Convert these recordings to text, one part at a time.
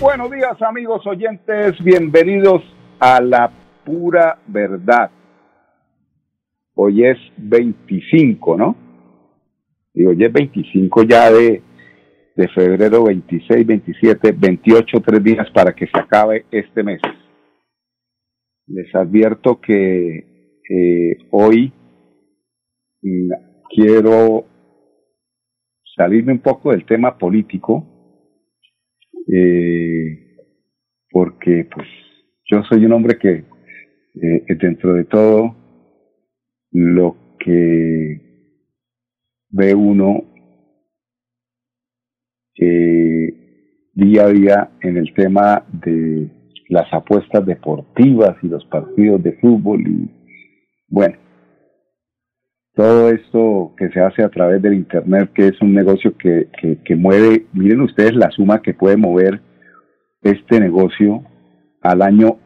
Buenos días amigos oyentes, bienvenidos a la pura verdad. Hoy es 25, ¿no? Y hoy es 25 ya de, de febrero 26, 27, 28, tres días para que se acabe este mes. Les advierto que eh, hoy mm, quiero salirme un poco del tema político eh, porque pues yo soy un hombre que eh, dentro de todo lo que ve uno eh, día a día en el tema de las apuestas deportivas y los partidos de fútbol y bueno todo esto que se hace a través del Internet, que es un negocio que, que, mueve, miren ustedes la suma que puede mover este negocio al año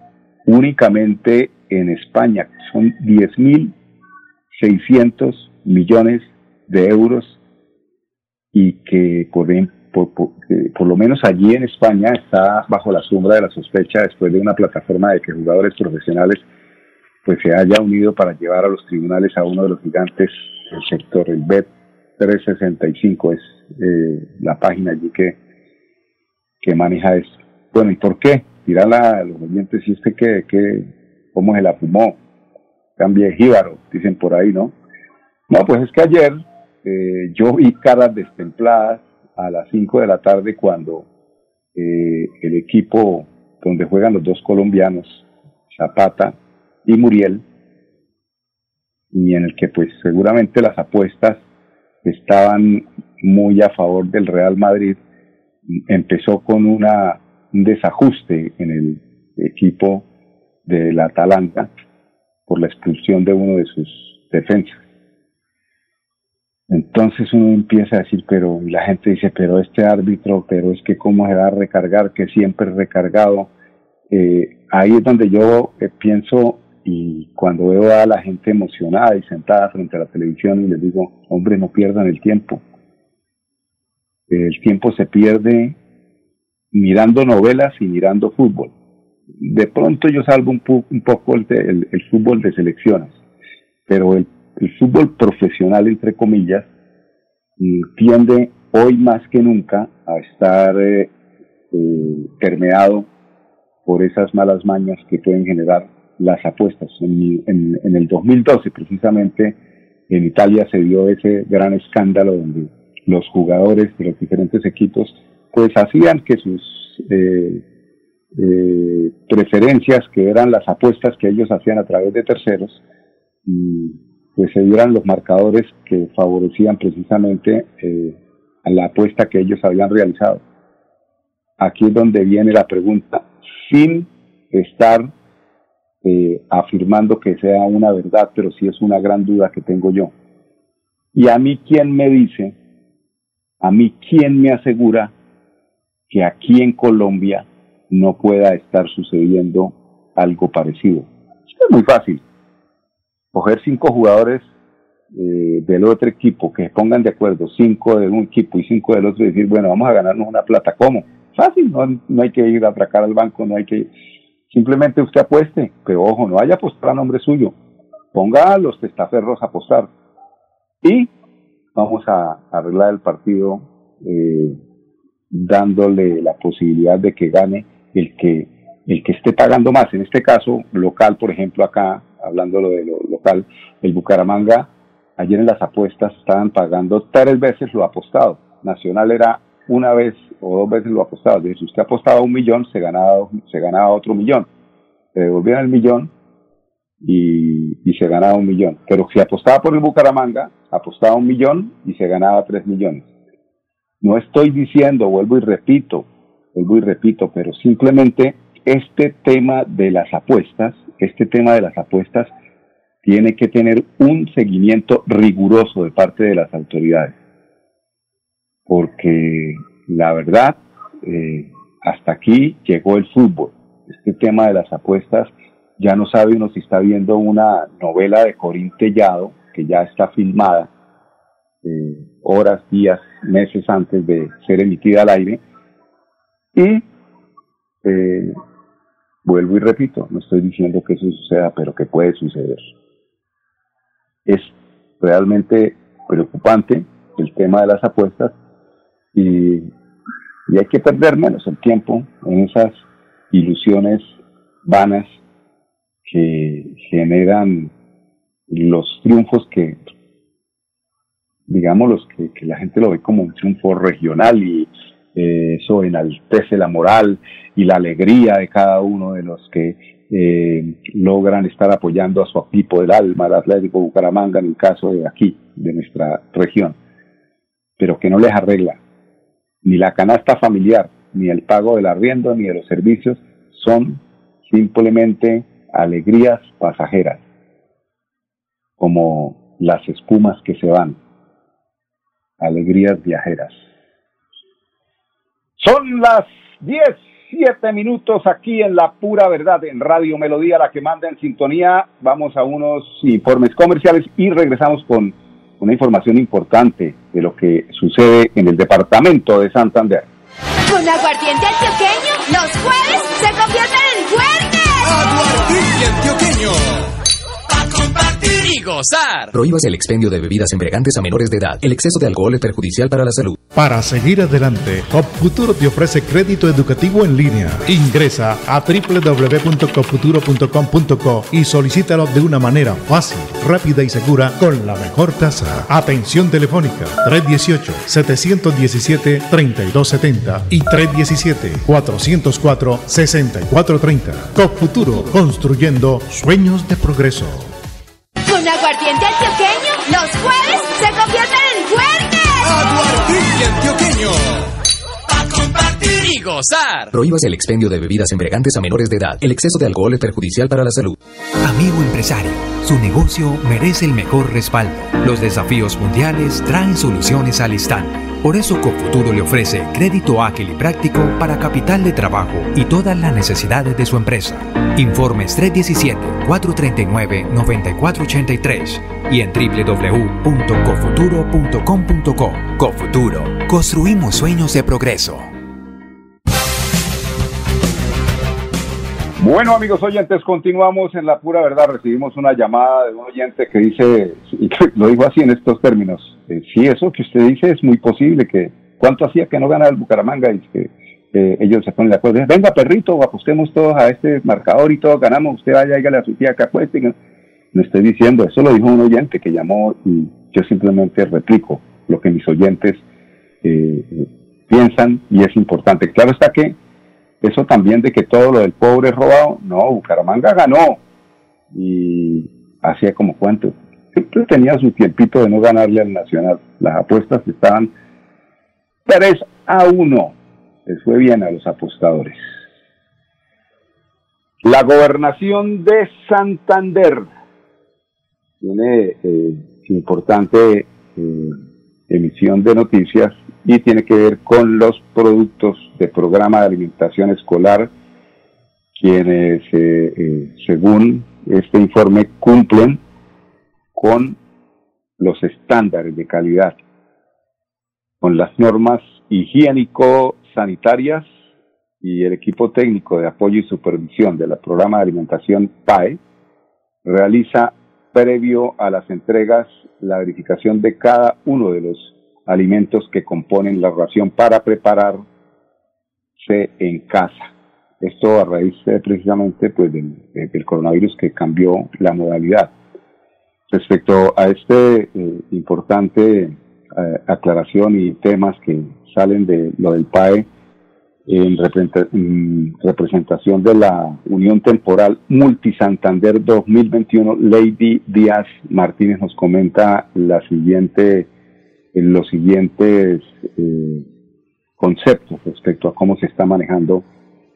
únicamente en España, son 10.600 millones de euros y que por, por, por, lo menos allí en España está bajo la sombra de la sospecha después de una plataforma de que jugadores profesionales pues se haya unido para llevar a los tribunales a uno de los gigantes del sector, el BET 365 es eh, la página allí que, que maneja esto. Bueno, ¿y por qué? Dirán a los oyentes, usted que, que, cómo se la fumó, cambie jíbaro, dicen por ahí, ¿no? No, pues es que ayer eh, yo vi caras destempladas a las 5 de la tarde cuando eh, el equipo donde juegan los dos colombianos, Zapata y Muriel, y en el que pues seguramente las apuestas estaban muy a favor del Real Madrid, empezó con una, un desajuste en el equipo de la Atalanta por la expulsión de uno de sus defensas. Entonces uno empieza a decir, pero la gente dice, pero este árbitro, pero es que cómo se va a recargar, que siempre recargado. Eh, ahí es donde yo eh, pienso y cuando veo a la gente emocionada y sentada frente a la televisión y les digo, hombre, no pierdan el tiempo. El tiempo se pierde mirando novelas y mirando fútbol. De pronto yo salvo un, un poco el, el, fútbol de selecciones, pero el, fútbol profesional, entre comillas, tiende hoy más que nunca a estar eh, eh, permeado por esas malas mañas que pueden generar las apuestas. En, en, el 2012, precisamente, en Italia se dio ese gran escándalo donde los jugadores de los diferentes equipos pues hacían que sus eh, eh, preferencias, que eran las apuestas que ellos hacían a través de terceros, pues se dieran los marcadores que favorecían precisamente eh, a la apuesta que ellos habían realizado. Aquí es donde viene la pregunta, sin estar eh, afirmando que sea una verdad, pero sí es una gran duda que tengo yo. Y a mí, ¿quién me dice, a mí, quién me asegura que aquí en Colombia no pueda estar sucediendo algo parecido? Es muy fácil. Coger cinco jugadores eh, del otro equipo que se pongan de acuerdo, cinco de un equipo y cinco del otro, y decir, bueno, vamos a ganarnos una plata. ¿Cómo? Fácil, no, no hay que ir a atracar al banco, no hay que Simplemente usted apueste, pero ojo, no vaya a apostar a nombre suyo. Ponga a los testaferros a apostar. Y vamos a arreglar el partido eh, dándole la posibilidad de que gane el que el que esté pagando más. En este caso, local, por ejemplo, acá, hablando de lo local, el Bucaramanga, ayer en las apuestas estaban pagando tres veces lo apostado. Nacional era una vez o dos veces lo apostaba. si usted apostaba un millón, se ganaba, se ganaba otro millón. Se devolvían el millón y, y se ganaba un millón. Pero si apostaba por el Bucaramanga, apostaba un millón y se ganaba tres millones. No estoy diciendo, vuelvo y repito, vuelvo y repito, pero simplemente este tema de las apuestas, este tema de las apuestas tiene que tener un seguimiento riguroso de parte de las autoridades. Porque la verdad, eh, hasta aquí llegó el fútbol. Este tema de las apuestas, ya no sabe uno si está viendo una novela de Corín Tellado, que ya está filmada, eh, horas, días, meses antes de ser emitida al aire. Y eh, vuelvo y repito, no estoy diciendo que eso suceda, pero que puede suceder. Es realmente preocupante el tema de las apuestas y, y hay que perder menos el tiempo en esas ilusiones vanas que generan los triunfos que digamos, los que, la gente lo ve como un triunfo regional y eh, eso enaltece la moral y la alegría de cada uno de los que eh, logran estar apoyando a su equipo del alma, el Atlético Bucaramanga, en el caso de aquí, de nuestra región, pero que no les arregla ni la canasta familiar, ni el pago del arriendo, ni de los servicios, son simplemente alegrías pasajeras, como las espumas que se van alegrías viajeras. Son las 17 minutos aquí en La Pura Verdad, en Radio Melodía, la que manda en sintonía. Vamos a unos informes comerciales y regresamos con una información importante de lo que sucede en el departamento de Santander. Con aguardiente antioqueño, los jueves se convierten en fuertes. Aguardiente antioqueño y gozar. Prohíbas el expendio de bebidas embriagantes a menores de edad. El exceso de alcohol es perjudicial para la salud. Para seguir adelante, Cop Futuro te ofrece crédito educativo en línea. Ingresa a www.copfuturo.com.co y solicítalo de una manera fácil, rápida y segura con la mejor tasa. Atención telefónica 318-717-3270 y 317-404-6430. Cop Futuro, construyendo sueños de progreso. Con aguardiente antioqueño, los jueves se convierten en fuertes. Aguardiente antioqueño. A compartir y gozar. Prohíbas el expendio de bebidas embriagantes a menores de edad. El exceso de alcohol es perjudicial para la salud. Amigo empresario, su negocio merece el mejor respaldo. Los desafíos mundiales traen soluciones al instante. Por eso Cofuturo le ofrece crédito ágil y práctico para capital de trabajo y todas las necesidades de su empresa. Informes 317-439-9483 y en www.cofuturo.com.co. Cofuturo, construimos sueños de progreso. Bueno, amigos oyentes, continuamos en la pura verdad. Recibimos una llamada de un oyente que dice, lo digo así en estos términos, eh, sí, eso que usted dice es muy posible, que cuánto hacía que no ganara el Bucaramanga y que ellos se ponen de acuerdo. Venga, perrito, apostemos todos a este marcador y todos ganamos, usted vaya, dígale a su tía que apueste. No estoy diciendo, eso lo dijo un oyente que llamó y yo simplemente replico lo que mis oyentes eh, piensan y es importante. Claro está que eso también de que todo lo del pobre es robado, no, Bucaramanga ganó y hacía como cuento. Siempre tenía su tiempito de no ganarle al Nacional. Las apuestas estaban 3 a 1. Les fue bien a los apostadores. La gobernación de Santander tiene eh, importante eh, emisión de noticias y tiene que ver con los productos de programa de alimentación escolar, quienes, eh, según este informe, cumplen con los estándares de calidad, con las normas higiénico-sanitarias y el equipo técnico de apoyo y supervisión del programa de alimentación PAE realiza previo a las entregas la verificación de cada uno de los alimentos que componen la ración para prepararse en casa. Esto a raíz precisamente pues del, coronavirus que cambió la modalidad. Respecto a este eh, importante eh, aclaración y temas que salen de lo del PAE, en, representación de la Unión Temporal Multisantander 2021, Lady Díaz Martínez nos comenta la siguiente en los siguientes eh, conceptos respecto a cómo se está manejando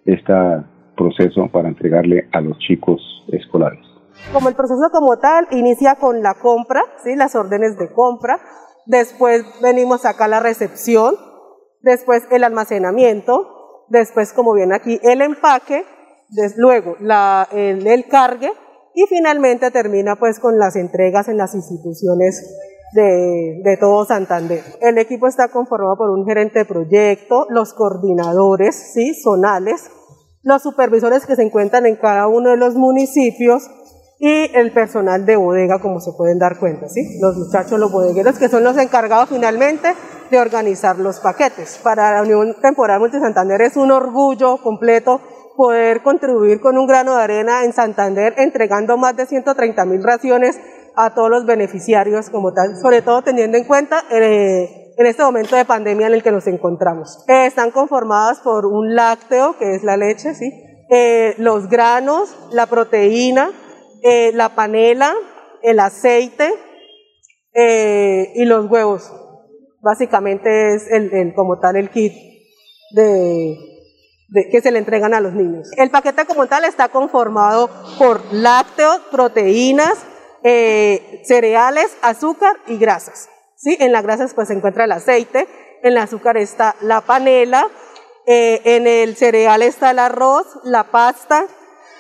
esta proceso para entregarle a los chicos escolares. Como el proceso como tal inicia con la compra, ¿sí? las órdenes de compra, después venimos acá a la recepción, después el almacenamiento, después como viene aquí el empaque, luego la, el, el cargue y finalmente termina pues con las entregas en las instituciones de, de, todo Santander. El equipo está conformado por un gerente de proyecto, los coordinadores ¿sí? zonales, los supervisores que se encuentran en cada uno de los municipios y el personal de bodega, como se pueden dar cuenta, ¿sí? los muchachos, los bodegueros, que son los encargados finalmente de organizar los paquetes. Para la Unión Temporal Multi Santander es un orgullo completo poder contribuir con un grano de arena en Santander entregando más de 130 mil raciones a todos los beneficiarios como tal, sobre todo teniendo en cuenta eh, en este momento de pandemia en el que nos encontramos. Eh, están conformadas por un lácteo, que es la leche, ¿sí? Eh, los granos, la proteína, eh, la panela, el aceite eh, y los huevos. Básicamente es el, como tal el kit que se le entregan a los niños. El paquete como tal está conformado por lácteos, proteínas, eh, cereales, azúcar y grasas. ¿sí? En las grasas pues se encuentra el aceite, en el azúcar está la panela, en el cereal está el arroz, la pasta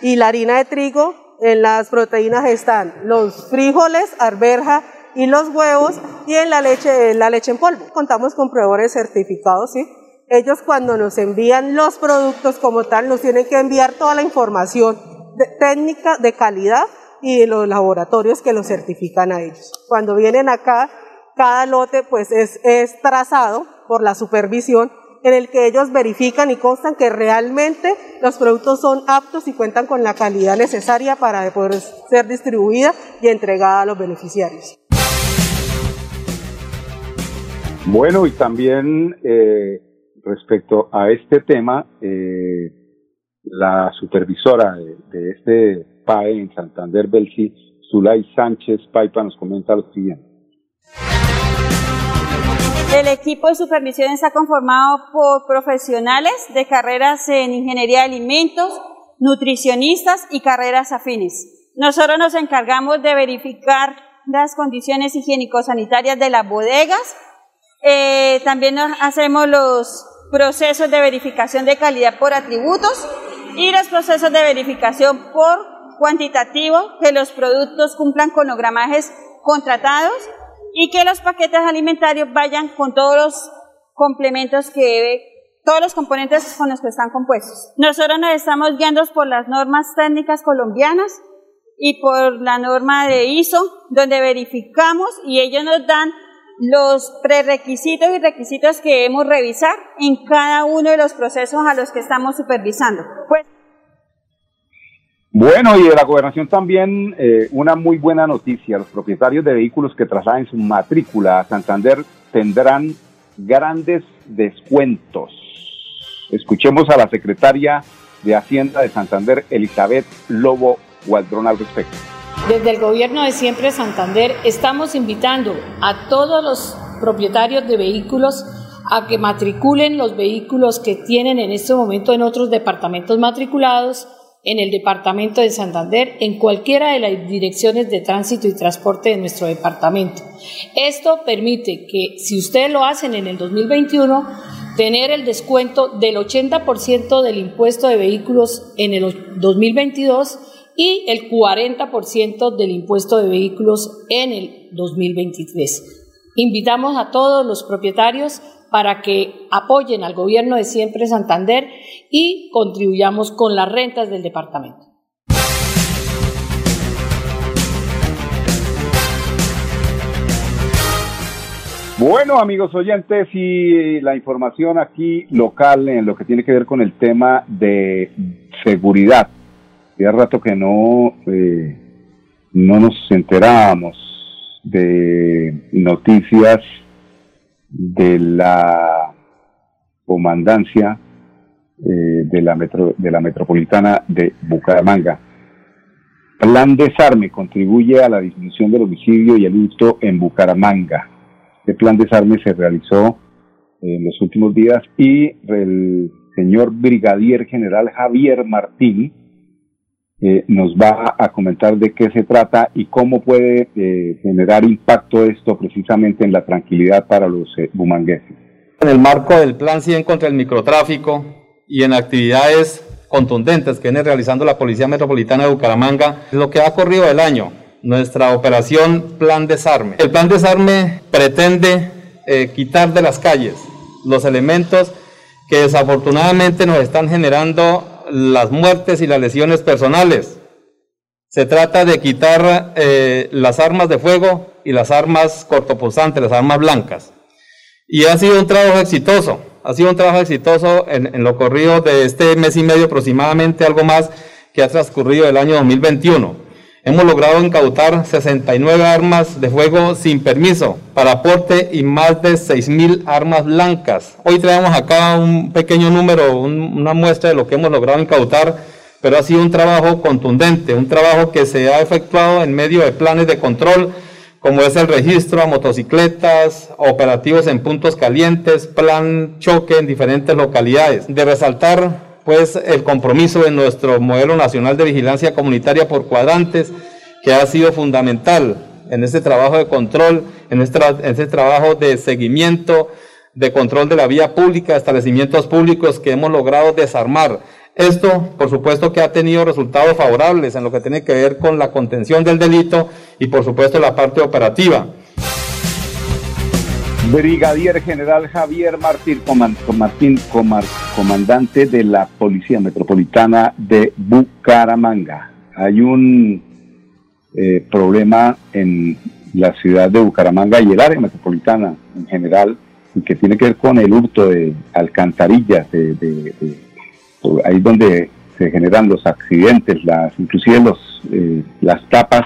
y la harina de trigo. En las proteínas están los frijoles, arberja y los huevos y en la leche, la leche en polvo. Contamos con proveedores certificados, ¿sí? ellos cuando nos envían los productos como tal, nos tienen que enviar toda la información técnica de calidad y de los laboratorios que los certifican a ellos. Cuando vienen acá, cada lote pues es, es trazado por la supervisión en el que ellos verifican y constan que realmente los productos son aptos y cuentan con la calidad necesaria para poder ser distribuida y entregada a los beneficiarios. Bueno, y también eh, respecto a este tema, eh, la supervisora de, este PAE en Santander Belsi, Zulay Sánchez Paipa, nos comenta lo siguiente. El equipo de supervisión está conformado por profesionales de carreras en ingeniería de alimentos, nutricionistas y carreras afines. Nosotros nos encargamos de verificar las condiciones higiénico-sanitarias de las bodegas. Eh, también hacemos los procesos de verificación de calidad por atributos y los procesos de verificación por cuantitativo, que los productos cumplan con los gramajes contratados y que los paquetes alimentarios vayan con todos los complementos que debe, todos los componentes con los que están compuestos. Nosotros nos estamos guiando por las normas técnicas colombianas y por la norma de ISO, donde verificamos y ellos nos dan los prerequisitos y requisitos que debemos revisar en cada uno de los procesos a los que estamos supervisando. Pues, bueno, y de la gobernación también eh, una muy buena noticia. Los propietarios de vehículos que trasladen su matrícula a Santander tendrán grandes descuentos. Escuchemos a la secretaria de Hacienda de Santander, Elizabeth Lobo Gualdrón, al respecto. Desde el gobierno de Siempre Santander estamos invitando a todos los propietarios de vehículos a que matriculen los vehículos que tienen en este momento en otros departamentos matriculados, en el departamento de Santander, en cualquiera de las direcciones de tránsito y transporte de nuestro departamento. Esto permite que si ustedes lo hacen en el 2021, tener el descuento del 80% del impuesto de vehículos en el 2022 y el 40% del impuesto de vehículos en el 2023. Invitamos a todos los propietarios para que apoyen al gobierno de Siempre Santander y contribuyamos con las rentas del departamento. Bueno, amigos oyentes, y la información aquí local en lo que tiene que ver con el tema de seguridad. Hacía rato que no, eh, no nos enterábamos de noticias de la comandancia eh, de, la metro, de la metropolitana de Bucaramanga. Plan desarme contribuye a la disminución del homicidio y el hurto en Bucaramanga. Este plan desarme se realizó en los últimos días y el señor Brigadier General Javier Martín eh, nos va a comentar de qué se trata y cómo puede eh, generar impacto esto precisamente en la tranquilidad para los eh, bumangueses. En el marco del Plan 100 contra el microtráfico y en actividades contundentes que viene realizando la Policía Metropolitana de Bucaramanga, lo que ha corrido el año, nuestra operación Plan Desarme. El Plan Desarme pretende eh, quitar de las calles los elementos que desafortunadamente nos están generando las muertes y las lesiones personales. Se trata de quitar eh, las armas de fuego y las armas cortopunzantes, las armas blancas. Y ha sido un trabajo exitoso, ha sido un trabajo exitoso en, en lo corrido de este mes y medio aproximadamente, algo más que ha transcurrido el año 2021. Hemos logrado incautar 69 armas de fuego sin permiso para aporte y más de 6.000 armas blancas. Hoy traemos acá un pequeño número, un, una muestra de lo que hemos logrado incautar, pero ha sido un trabajo contundente, un trabajo que se ha efectuado en medio de planes de control, como es el registro a motocicletas, operativos en puntos calientes, plan choque en diferentes localidades. De resaltar pues el compromiso de nuestro modelo nacional de vigilancia comunitaria por cuadrantes, que ha sido fundamental en este trabajo de control, en este, en este trabajo de seguimiento, de control de la vía pública, establecimientos públicos que hemos logrado desarmar. Esto, por supuesto, que ha tenido resultados favorables en lo que tiene que ver con la contención del delito y, por supuesto, la parte operativa. Brigadier General Javier Martín, comandante de la Policía Metropolitana de Bucaramanga. Hay un eh, problema en la ciudad de Bucaramanga y el área metropolitana en general, y que tiene que ver con el hurto de alcantarillas, de, de, de, ahí donde se generan los accidentes, las, inclusive los, eh, las tapas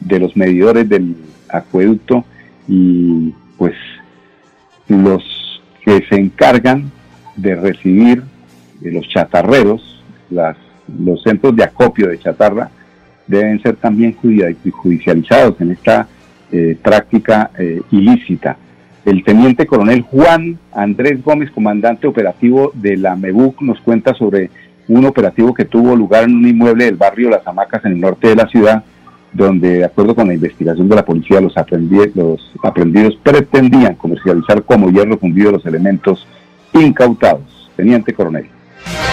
de los medidores del acueducto y pues los que se encargan de recibir de los chatarreros, las, los centros de acopio de chatarra, deben ser también judicializados en esta eh, práctica eh, ilícita. El teniente coronel Juan Andrés Gómez, comandante operativo de la MEBUC, nos cuenta sobre un operativo que tuvo lugar en un inmueble del barrio Las Hamacas en el norte de la ciudad, donde de acuerdo con la investigación de la policía los, aprendidos pretendían comercializar como hierro fundido los elementos incautados. Teniente coronel.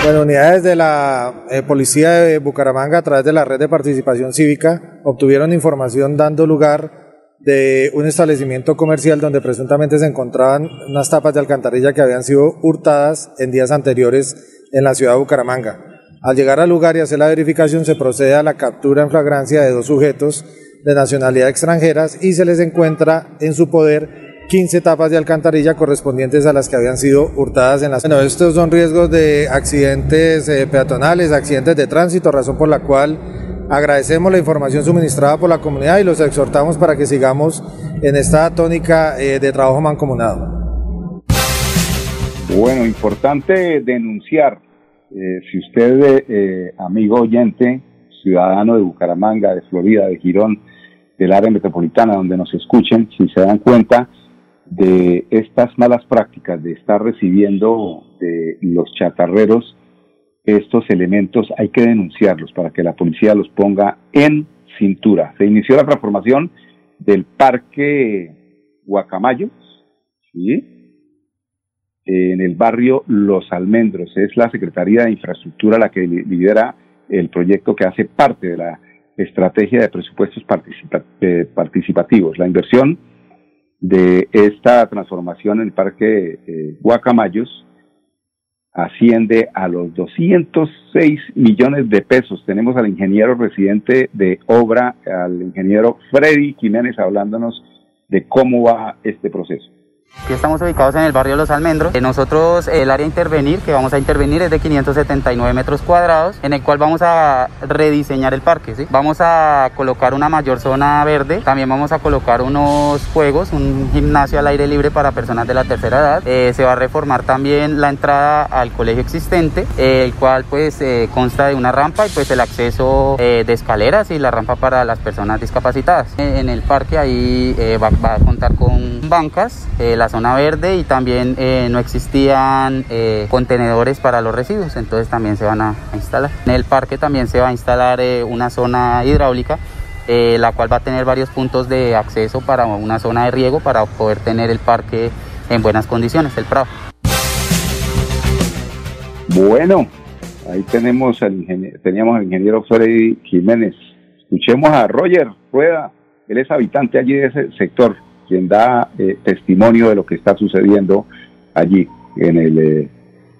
Bueno, unidades de la eh, Policía de Bucaramanga a través de la red de participación cívica obtuvieron información dando lugar de un establecimiento comercial donde presuntamente se encontraban unas tapas de alcantarilla que habían sido hurtadas en días anteriores en la ciudad de Bucaramanga. Al llegar al lugar y hacer la verificación se procede a la captura en flagrancia de dos sujetos de nacionalidad extranjeras y se les encuentra en su poder 15 tapas de alcantarilla correspondientes a las que habían sido hurtadas en la Bueno, estos son riesgos de accidentes eh, peatonales, accidentes de tránsito, razón por la cual agradecemos la información suministrada por la comunidad y los exhortamos para que sigamos en esta tónica eh, de trabajo mancomunado. Bueno, importante denunciar eh, si usted, eh, amigo oyente, ciudadano de Bucaramanga, de Florida, de Girón, del área metropolitana donde nos escuchen, si se dan cuenta de estas malas prácticas de estar recibiendo de los chatarreros estos elementos, hay que denunciarlos para que la policía los ponga en cintura. Se inició la transformación del Parque Guacamayo, ¿sí? En el barrio Los Almendros. Es la Secretaría de Infraestructura la que lidera el proyecto que hace parte de la estrategia de presupuestos eh, participativos. La inversión de esta transformación en el Parque eh, Guacamayos asciende a los 206 millones de pesos. Tenemos al ingeniero residente de obra, al ingeniero Freddy Jiménez, hablándonos de cómo va este proceso. Aquí estamos ubicados en el barrio Los Almendros. Eh, nosotros, el área a intervenir, que vamos a intervenir es de 579 metros cuadrados, en el cual vamos a rediseñar el parque. Vamos a colocar una mayor zona verde, también vamos a colocar unos juegos, un gimnasio al aire libre para personas de la tercera edad. Eh, se va a reformar también la entrada al colegio existente, eh, el cual pues consta de una rampa y pues el acceso de escaleras y la rampa para las personas discapacitadas. En el parque ahí va, va, a contar con bancas, la zona verde y también eh, no existían eh, contenedores para los residuos, entonces también se van a, instalar. En el parque también se va a instalar una zona hidráulica la cual va a tener varios puntos de acceso para una zona de riego para poder tener el parque en buenas condiciones, el Prado. Bueno, ahí tenemos al teníamos al ingeniero Freddy Jiménez. Escuchemos a Roger Rueda, él es habitante allí de ese sector, quien da eh, testimonio de lo que está sucediendo allí en el eh,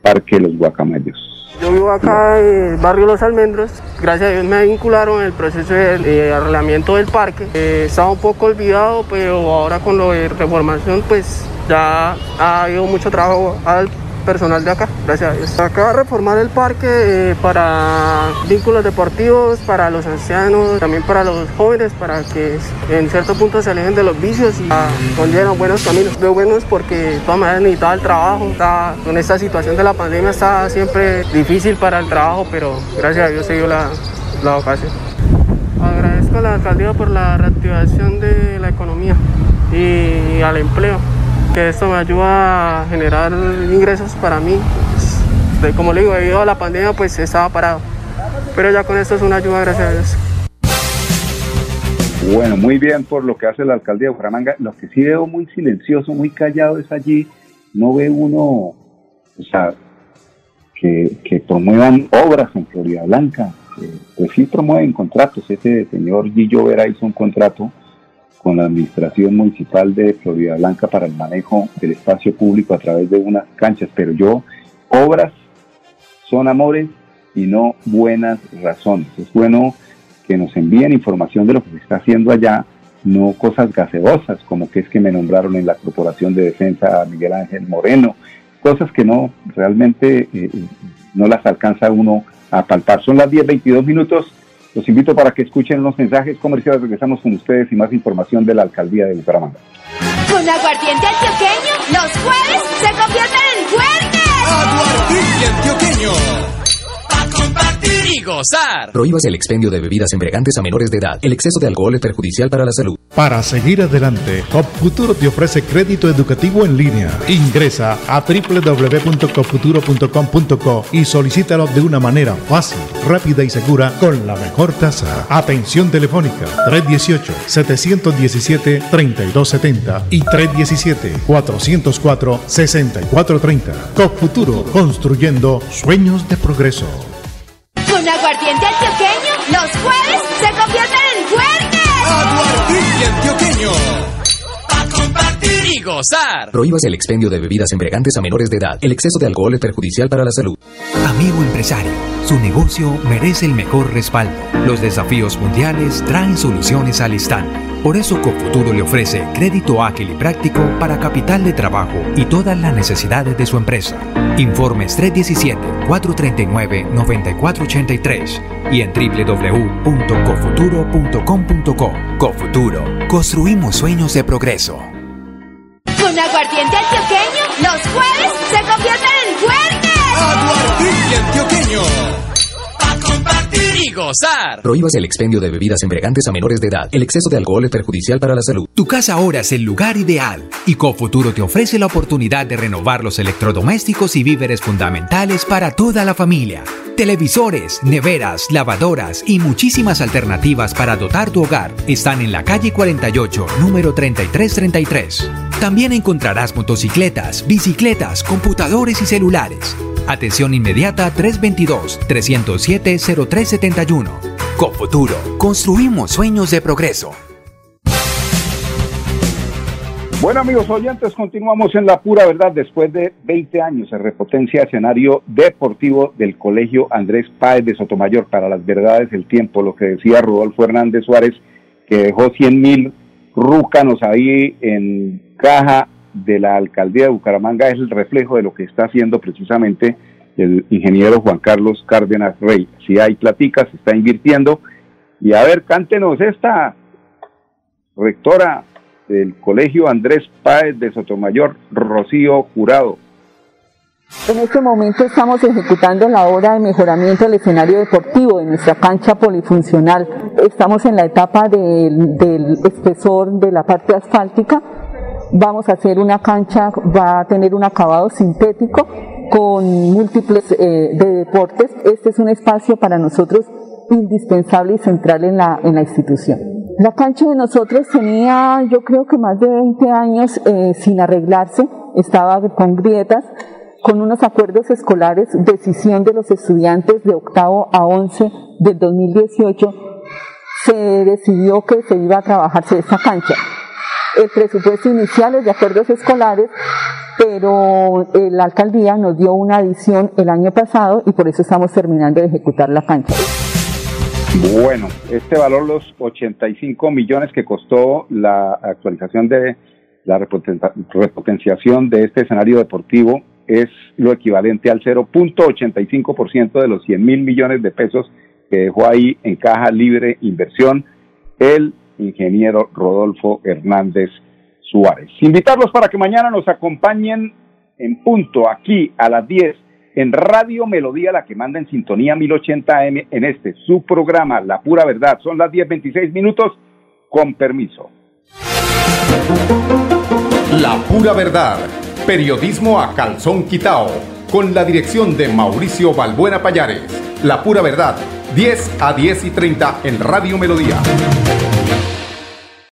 Parque Los Guacamayos. Yo vivo acá en el barrio Los Almendros. Gracias a Dios me vincularon en el proceso de, arreglamiento del parque. Eh, estaba un poco olvidado, pero ahora con lo de reformación, pues ya ha habido mucho trabajo al personal de acá, gracias a Dios. Acaba de reformar el parque eh, para vínculos deportivos, para los ancianos, también para los jóvenes, para que en cierto punto se alejen de los vicios y conlleven buenos caminos. Veo buenos porque de todas maneras necesitaba el trabajo, está, con esta situación de la pandemia está siempre difícil para el trabajo, pero gracias a Dios se dio la, la ocasión. Agradezco a la alcaldía por la reactivación de la economía y al empleo que esto me ayuda a generar ingresos para mí. Pues, como le digo, debido a la pandemia pues estaba parado, pero ya con esto es una ayuda, gracias a Dios. Bueno, muy bien por lo que hace la alcaldía de Bucaramanga. Lo que sí veo muy silencioso, muy callado es allí, no ve uno, o sea, que, que promuevan obras en Florida Blanca. pues sí promueven contratos. Ese señor Guillo Vera hizo un contrato con la Administración Municipal de Florida Blanca para el manejo del espacio público a través de unas canchas, pero yo, obras son amores y no buenas razones. Es bueno que nos envíen información de lo que se está haciendo allá, no cosas gaseosas, como que es que me nombraron en la Corporación de Defensa a Miguel Ángel Moreno, cosas que no realmente eh, no las alcanza uno a palpar. Son las 10, 22 minutos. Los invito para que escuchen los mensajes comerciales. Regresamos con ustedes y más información de la alcaldía de Bucaramanga. Con aguardiente antioqueño, los jueves se convierten en fuertes. Aguardiente antioqueño gozar. Prohíbas el expendio de bebidas embriagantes a menores de edad. El exceso de alcohol es perjudicial para la salud. Para seguir adelante, Copfuturo te ofrece crédito educativo en línea. Ingresa a www.copfuturo.com.co y solicítalo de una manera fácil, rápida y segura con la mejor tasa. Atención telefónica 318-717-3270 y 317-404-6430. Copfuturo, construyendo sueños de progreso. Con aguardiente antioqueño, los jueves se convierten en compartir y gozar. Prohíbas el expendio de bebidas embriagantes a menores de edad. El exceso de alcohol es perjudicial para la salud. Amigo empresario, su negocio merece el mejor respaldo. Los desafíos mundiales traen soluciones al instante. Por eso Cofuturo le ofrece crédito ágil y práctico para capital de trabajo y todas las necesidades de su empresa. Informes 317-439-9483 y en www.cofuturo.com.co. Cofuturo, construimos sueños de progreso. Los jueves se convierten en fuertes. Aguardiente antioqueño compartir y gozar. Prohíbas el expendio de bebidas embriagantes a menores de edad. El exceso de alcohol es perjudicial para la salud. Tu casa ahora es el lugar ideal y Cofuturo te ofrece la oportunidad de renovar los electrodomésticos y víveres fundamentales para toda la familia. Televisores, neveras, lavadoras y muchísimas alternativas para dotar tu hogar están en la calle 48, número 3333. También encontrarás motocicletas, bicicletas, computadores y celulares. Atención inmediata 322-307-0371. Cofuturo. Construimos sueños de progreso. Bueno amigos oyentes, continuamos en la pura verdad después de 20 años de repotencia escenario deportivo del Colegio Andrés Páez de Sotomayor para las verdades del tiempo, lo que decía Rodolfo Hernández Suárez, que dejó 100 mil rúcanos ahí en caja de la alcaldía de Bucaramanga es el reflejo de lo que está haciendo precisamente el ingeniero Juan Carlos Cárdenas Rey. Si hay platicas, se está invirtiendo. Y a ver, cántenos esta rectora del Colegio Andrés Páez de Sotomayor, Rocío Jurado. En este momento estamos ejecutando la obra de mejoramiento del escenario deportivo de nuestra cancha polifuncional. Estamos en la etapa del, del espesor de la parte asfáltica Vamos a hacer una cancha, va a tener un acabado sintético con múltiples eh, de deportes. Este es un espacio para nosotros indispensable y central en la, en la institución. La cancha de nosotros tenía yo creo que más de 20 años eh, sin arreglarse, estaba con grietas, con unos acuerdos escolares, decisión de los estudiantes de octavo a once del 2018, se decidió que se iba a trabajarse esta cancha. El presupuesto inicial es de acuerdos escolares, pero eh, la alcaldía nos dio una adición el año pasado y por eso estamos terminando de ejecutar la cancha. Bueno, este valor, los 85 millones que costó la actualización de la repotenciación de este escenario deportivo, es lo equivalente al 0.85% de los 100 mil millones de pesos que dejó ahí en caja libre inversión el ingeniero Rodolfo Hernández Suárez. Invitarlos para que mañana nos acompañen en punto aquí a las 10 en Radio Melodía, la que manda en sintonía 1080M en este, su programa, La Pura Verdad. Son las 10.26 minutos, con permiso. La Pura Verdad, periodismo a calzón quitao, con la dirección de Mauricio Balbuena Payares. La Pura Verdad, 10 a 10 y 30 en Radio Melodía.